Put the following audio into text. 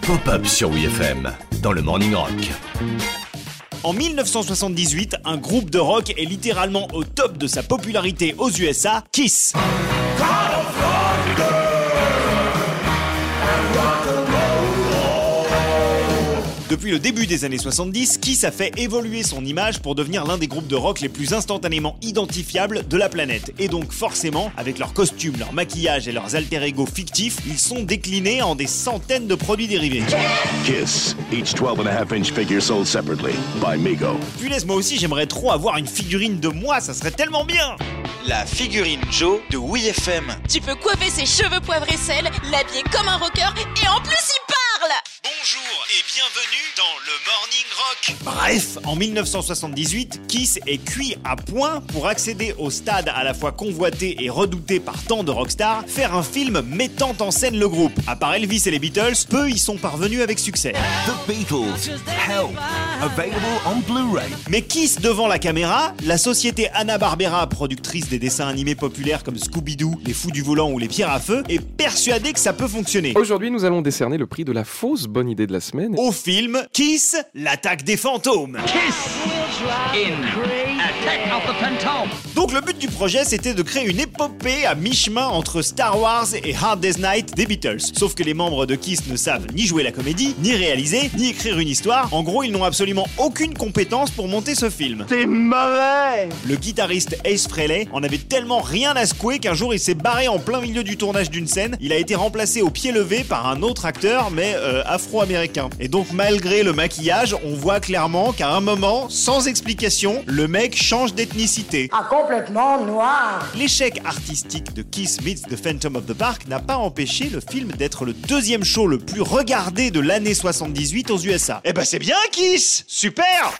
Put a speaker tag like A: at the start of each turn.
A: Pop-up sur WFM dans le Morning Rock.
B: En 1978, un groupe de rock est littéralement au top de sa popularité aux USA, Kiss. Depuis le début des années 70, Kiss a fait évoluer son image pour devenir l'un des groupes de rock les plus instantanément identifiables de la planète. Et donc forcément, avec leurs costumes, leur maquillage et leurs alter ego fictifs, ils sont déclinés en des centaines de produits dérivés.
C: Kiss, each 12 and a half inch figure sold separately by Mego.
B: Punaise, moi aussi j'aimerais trop avoir une figurine de moi, ça serait tellement bien
D: La figurine Joe de WeFM.
E: Tu peux coiffer ses cheveux poivre et sel, l'habiller comme un rocker et en plus il
D: bienvenue dans le Morning Rock.
B: Bref, en 1978, Kiss est cuit à point pour accéder au stade à la fois convoité et redouté par tant de rockstars, faire un film mettant en scène le groupe. À part Elvis et les Beatles, peu y sont parvenus avec succès.
A: The Beatles, Help, available on Blu-ray.
B: Mais Kiss devant la caméra, la société Hanna-Barbera, productrice des dessins animés populaires comme Scooby-Doo, Les Fous du Volant ou Les Pierres à Feu, est persuadée que ça peut fonctionner.
F: Aujourd'hui, nous allons décerner le prix de la fausse bonne idée de la semaine.
B: Au film Kiss, l'attaque des fantômes. Donc le but du projet c'était de créer une épopée à mi-chemin entre Star Wars et Hard Day's Night des Beatles. Sauf que les membres de Kiss ne savent ni jouer la comédie, ni réaliser, ni écrire une histoire. En gros, ils n'ont absolument aucune compétence pour monter ce film.
G: C'est mauvais
B: Le guitariste Ace Frehley en avait tellement rien à secouer qu'un jour il s'est barré en plein milieu du tournage d'une scène. Il a été remplacé au pied levé par un autre acteur, mais euh, afro-américain. Et donc malgré le maquillage, on voit clairement qu'à un moment, sans explication, le mec change d'ethnicité.
G: Ah, complètement noir
B: L'échec artistique de Kiss Meets The Phantom of the Park n'a pas empêché le film d'être le deuxième show le plus regardé de l'année 78 aux USA. Eh ben c'est bien Kiss Super